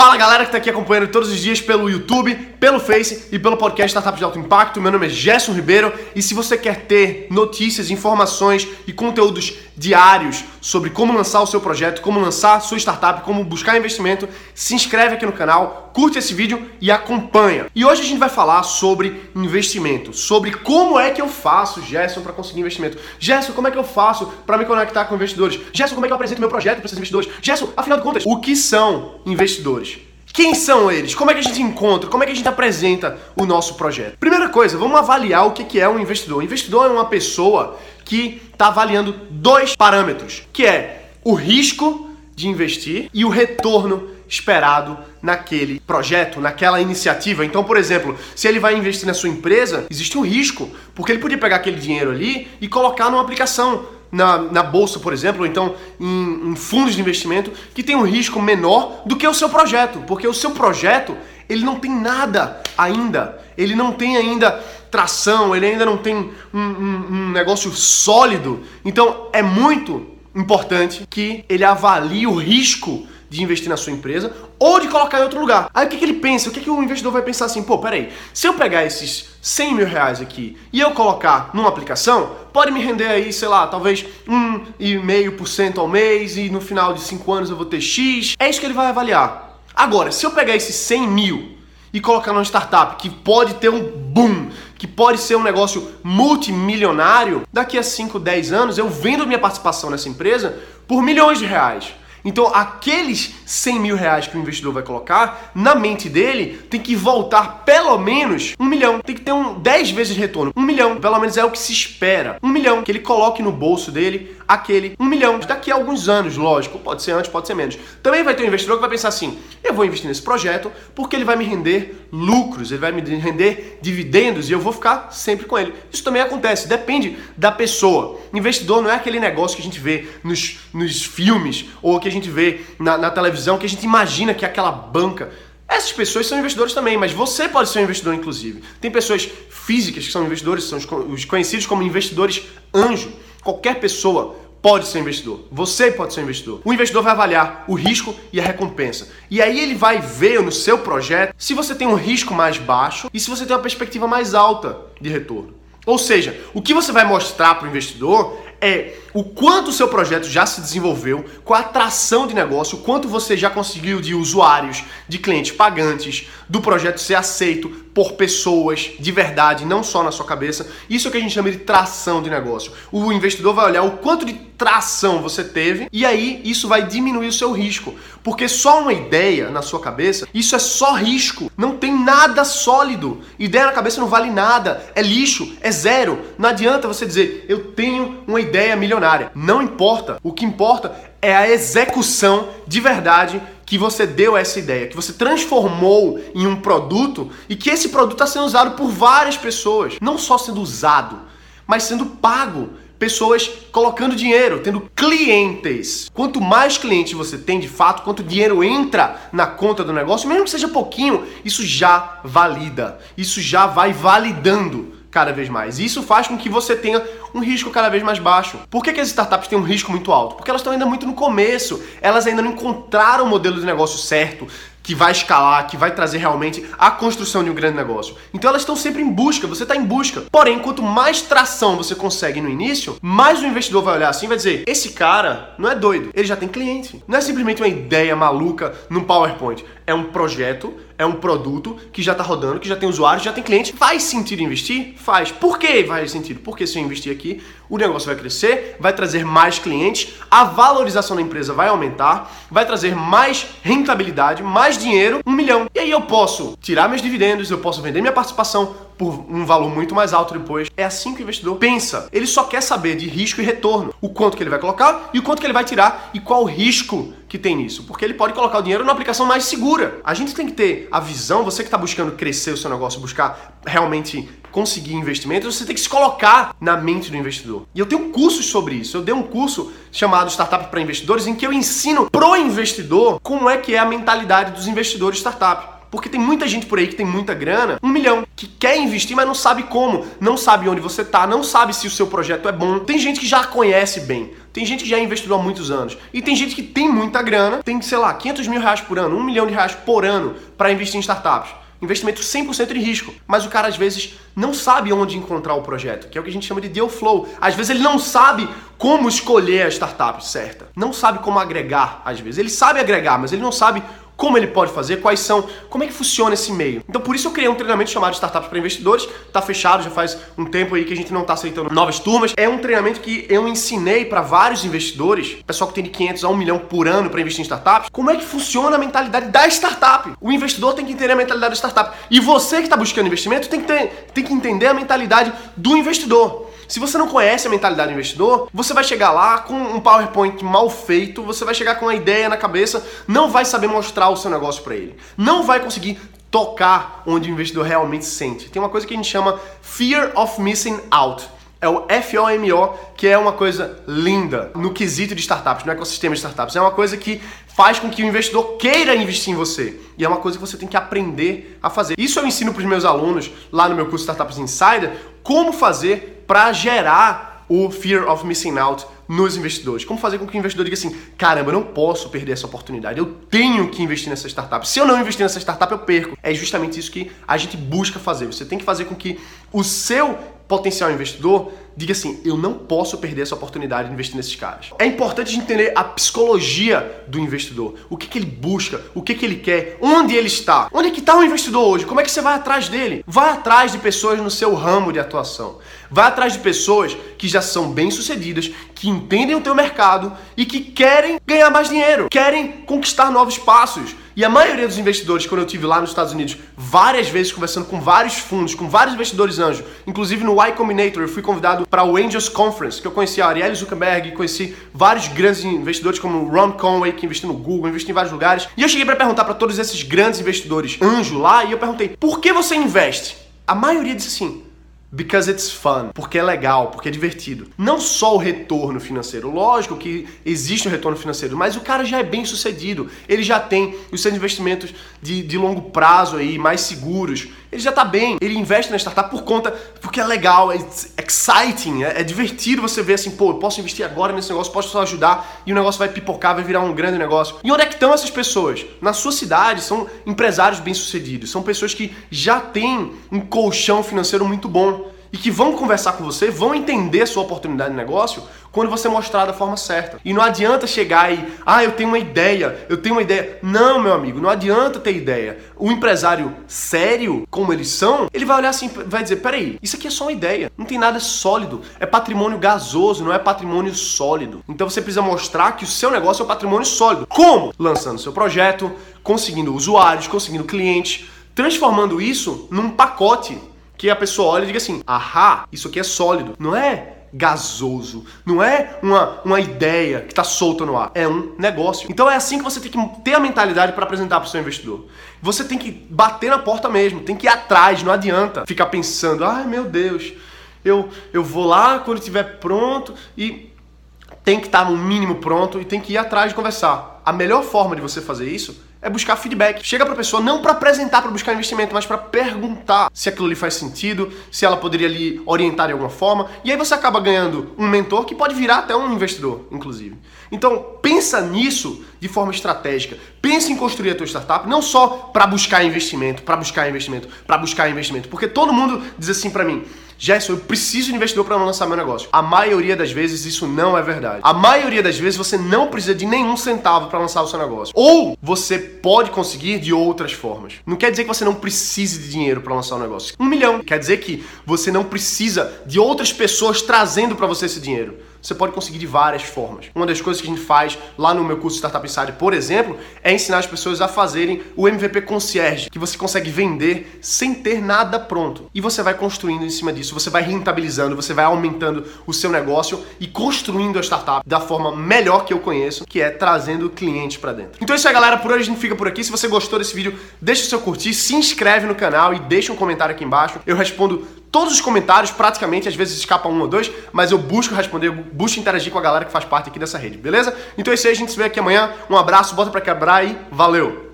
Fala galera que está aqui acompanhando todos os dias pelo YouTube, pelo Face e pelo podcast Startup de Alto Impacto. Meu nome é Gerson Ribeiro e se você quer ter notícias, informações e conteúdos diários sobre como lançar o seu projeto, como lançar a sua startup, como buscar investimento, se inscreve aqui no canal, curte esse vídeo e acompanha. E hoje a gente vai falar sobre investimento, sobre como é que eu faço, Gerson, para conseguir investimento. Gerson, como é que eu faço para me conectar com investidores? Gerson, como é que eu apresento meu projeto para esses investidores? Gerson, afinal de contas, o que são investidores? Quem são eles? Como é que a gente encontra? Como é que a gente apresenta o nosso projeto? Primeira coisa, vamos avaliar o que é um investidor. Investidor é uma pessoa que está avaliando dois parâmetros, que é o risco de investir e o retorno esperado naquele projeto, naquela iniciativa. Então, por exemplo, se ele vai investir na sua empresa, existe um risco, porque ele podia pegar aquele dinheiro ali e colocar numa aplicação na, na bolsa, por exemplo, ou então em, em fundos de investimento, que tem um risco menor do que o seu projeto, porque o seu projeto ele não tem nada ainda, ele não tem ainda tração, ele ainda não tem um, um, um negócio sólido. Então é muito importante que ele avalie o risco de investir na sua empresa ou de colocar em outro lugar. Aí o que, que ele pensa? O que, que o investidor vai pensar assim? Pô, peraí, se eu pegar esses 100 mil reais aqui e eu colocar numa aplicação, pode me render aí, sei lá, talvez 1,5% ao mês e no final de 5 anos eu vou ter X. É isso que ele vai avaliar. Agora, se eu pegar esses 100 mil e colocar numa startup que pode ter um boom, que pode ser um negócio multimilionário, daqui a 5, 10 anos eu vendo minha participação nessa empresa por milhões de reais. Então, aqueles 100 mil reais que o investidor vai colocar, na mente dele, tem que voltar pelo menos um milhão. Tem que ter um 10 vezes retorno. Um milhão, pelo menos é o que se espera. Um milhão, que ele coloque no bolso dele aquele um milhão. Daqui a alguns anos, lógico, pode ser antes, pode ser menos. Também vai ter um investidor que vai pensar assim: eu vou investir nesse projeto porque ele vai me render lucros, ele vai me render dividendos e eu vou ficar sempre com ele. Isso também acontece, depende da pessoa. Investidor não é aquele negócio que a gente vê nos, nos filmes ou que a gente vê na, na televisão, que a gente imagina que é aquela banca. Essas pessoas são investidores também, mas você pode ser um investidor, inclusive. Tem pessoas físicas que são investidores, são os conhecidos como investidores anjo. Qualquer pessoa pode ser investidor. Você pode ser investidor. O investidor vai avaliar o risco e a recompensa. E aí ele vai ver no seu projeto se você tem um risco mais baixo e se você tem uma perspectiva mais alta de retorno. Ou seja, o que você vai mostrar para o investidor é o quanto o seu projeto já se desenvolveu, qual a atração de negócio, o quanto você já conseguiu de usuários, de clientes pagantes, do projeto ser aceito por pessoas de verdade, não só na sua cabeça. Isso é o que a gente chama de tração de negócio. O investidor vai olhar o quanto de tração você teve e aí isso vai diminuir o seu risco. Porque só uma ideia na sua cabeça, isso é só risco. Não tem nada sólido. Ideia na cabeça não vale nada. É lixo, é zero. Não adianta você dizer, eu tenho uma ideia milionária. Não importa. O que importa é a execução de verdade que você deu essa ideia, que você transformou em um produto e que esse produto está sendo usado por várias pessoas. Não só sendo usado, mas sendo pago. Pessoas colocando dinheiro, tendo clientes. Quanto mais clientes você tem de fato, quanto dinheiro entra na conta do negócio, mesmo que seja pouquinho, isso já valida. Isso já vai validando cada vez mais. E isso faz com que você tenha um risco cada vez mais baixo. Por que, que as startups têm um risco muito alto? Porque elas estão ainda muito no começo, elas ainda não encontraram o modelo de negócio certo, que vai escalar, que vai trazer realmente a construção de um grande negócio. Então elas estão sempre em busca, você está em busca. Porém, quanto mais tração você consegue no início, mais o investidor vai olhar assim e vai dizer: esse cara não é doido, ele já tem cliente. Não é simplesmente uma ideia maluca num PowerPoint. É um projeto, é um produto que já está rodando, que já tem usuário, já tem cliente. Faz sentido investir? Faz. Por que faz sentido? Porque se eu investir aqui, o negócio vai crescer, vai trazer mais clientes, a valorização da empresa vai aumentar, vai trazer mais rentabilidade, mais dinheiro, um milhão. E aí eu posso tirar meus dividendos, eu posso vender minha participação por um valor muito mais alto depois. É assim que o investidor pensa. Ele só quer saber de risco e retorno, o quanto que ele vai colocar e o quanto que ele vai tirar e qual o risco que tem nisso, porque ele pode colocar o dinheiro numa aplicação mais segura. A gente tem que ter a visão, você que está buscando crescer o seu negócio, buscar realmente conseguir investimentos, você tem que se colocar na mente do investidor. E eu tenho cursos sobre isso. Eu dei um curso chamado Startup para Investidores em que eu ensino pro investidor como é que é a mentalidade dos investidores startup. Porque tem muita gente por aí que tem muita grana, um milhão, que quer investir, mas não sabe como, não sabe onde você tá, não sabe se o seu projeto é bom. Tem gente que já conhece bem, tem gente que já investiu há muitos anos. E tem gente que tem muita grana, tem, sei lá, 500 mil reais por ano, um milhão de reais por ano para investir em startups. Investimento 100% de risco. Mas o cara às vezes não sabe onde encontrar o projeto, que é o que a gente chama de deal flow. Às vezes ele não sabe como escolher a startup certa. Não sabe como agregar, às vezes. Ele sabe agregar, mas ele não sabe como ele pode fazer, quais são, como é que funciona esse meio. Então por isso eu criei um treinamento chamado Startups para Investidores, tá fechado, já faz um tempo aí que a gente não tá aceitando novas turmas. É um treinamento que eu ensinei para vários investidores, pessoal que tem de 500 a 1 milhão por ano para investir em startups, como é que funciona a mentalidade da startup. O investidor tem que entender a mentalidade da startup. E você que está buscando investimento tem que, ter, tem que entender a mentalidade do investidor. Se você não conhece a mentalidade do investidor, você vai chegar lá com um PowerPoint mal feito, você vai chegar com uma ideia na cabeça, não vai saber mostrar o seu negócio para ele. Não vai conseguir tocar onde o investidor realmente sente. Tem uma coisa que a gente chama Fear of Missing Out. É o FOMO, que é uma coisa linda no quesito de startups, no ecossistema de startups. É uma coisa que faz com que o investidor queira investir em você. E é uma coisa que você tem que aprender a fazer. Isso eu ensino para os meus alunos lá no meu curso Startups Insider, como fazer para gerar o fear of missing out nos investidores. Como fazer com que o investidor diga assim: caramba, eu não posso perder essa oportunidade, eu tenho que investir nessa startup. Se eu não investir nessa startup, eu perco. É justamente isso que a gente busca fazer. Você tem que fazer com que o seu potencial investidor diga assim: eu não posso perder essa oportunidade de investir nesses caras. É importante entender a psicologia do investidor, o que, que ele busca, o que, que ele quer, onde ele está. Onde é que está o investidor hoje? Como é que você vai atrás dele? Vai atrás de pessoas no seu ramo de atuação. Vai atrás de pessoas que já são bem-sucedidas, que entendem o teu mercado e que querem ganhar mais dinheiro, querem conquistar novos passos. E a maioria dos investidores, quando eu tive lá nos Estados Unidos, várias vezes conversando com vários fundos, com vários investidores anjos, inclusive no Y Combinator, eu fui convidado para o Angels Conference, que eu conheci a Ariel Zuckerberg, conheci vários grandes investidores como Ron Conway, que investiu no Google, investiu em vários lugares. E eu cheguei para perguntar para todos esses grandes investidores anjo lá, e eu perguntei: "Por que você investe?" A maioria disse assim: Because it's fun, porque é legal, porque é divertido. Não só o retorno financeiro, lógico que existe um retorno financeiro, mas o cara já é bem sucedido, ele já tem os seus investimentos de, de longo prazo aí, mais seguros, ele já tá bem, ele investe na startup por conta, porque é legal, é exciting, é, é divertido você ver assim, pô, eu posso investir agora nesse negócio, posso só ajudar e o negócio vai pipocar, vai virar um grande negócio. E onde é que estão essas pessoas? Na sua cidade, são empresários bem-sucedidos, são pessoas que já têm um colchão financeiro muito bom e que vão conversar com você, vão entender sua oportunidade de negócio quando você mostrar da forma certa. E não adianta chegar e, ah, eu tenho uma ideia, eu tenho uma ideia. Não, meu amigo, não adianta ter ideia. O empresário sério, como eles são, ele vai olhar assim, vai dizer, peraí, isso aqui é só uma ideia, não tem nada sólido, é patrimônio gasoso, não é patrimônio sólido. Então você precisa mostrar que o seu negócio é um patrimônio sólido. Como? Lançando seu projeto, conseguindo usuários, conseguindo clientes, transformando isso num pacote que a pessoa olha e diga assim: ahá, isso aqui é sólido. Não é gasoso, não é uma, uma ideia que está solta no ar, é um negócio. Então é assim que você tem que ter a mentalidade para apresentar para o seu investidor. Você tem que bater na porta mesmo, tem que ir atrás, não adianta ficar pensando, ai meu Deus, eu, eu vou lá quando estiver pronto e tem que estar tá no mínimo pronto e tem que ir atrás de conversar. A melhor forma de você fazer isso é buscar feedback. Chega para a pessoa não para apresentar, para buscar investimento, mas para perguntar se aquilo lhe faz sentido, se ela poderia lhe orientar de alguma forma. E aí você acaba ganhando um mentor que pode virar até um investidor, inclusive. Então, pensa nisso de forma estratégica. Pensa em construir a tua startup não só para buscar investimento, para buscar investimento, para buscar investimento, porque todo mundo diz assim para mim: Gerson, eu preciso de investidor para lançar meu negócio. A maioria das vezes isso não é verdade. A maioria das vezes você não precisa de nenhum centavo para lançar o seu negócio. Ou você pode conseguir de outras formas. Não quer dizer que você não precise de dinheiro para lançar um negócio. Um milhão. Quer dizer que você não precisa de outras pessoas trazendo para você esse dinheiro você pode conseguir de várias formas. Uma das coisas que a gente faz lá no meu curso Startup Insider, por exemplo, é ensinar as pessoas a fazerem o MVP Concierge, que você consegue vender sem ter nada pronto. E você vai construindo em cima disso, você vai rentabilizando, você vai aumentando o seu negócio e construindo a startup da forma melhor que eu conheço, que é trazendo clientes para dentro. Então é isso aí, galera. Por hoje a gente fica por aqui. Se você gostou desse vídeo, deixa o seu curtir, se inscreve no canal e deixa um comentário aqui embaixo. Eu respondo todos os comentários, praticamente, às vezes escapa um ou dois, mas eu busco responder, busco interagir com a galera que faz parte aqui dessa rede, beleza? Então é isso aí, a gente se vê aqui amanhã. Um abraço, bota pra quebrar e valeu!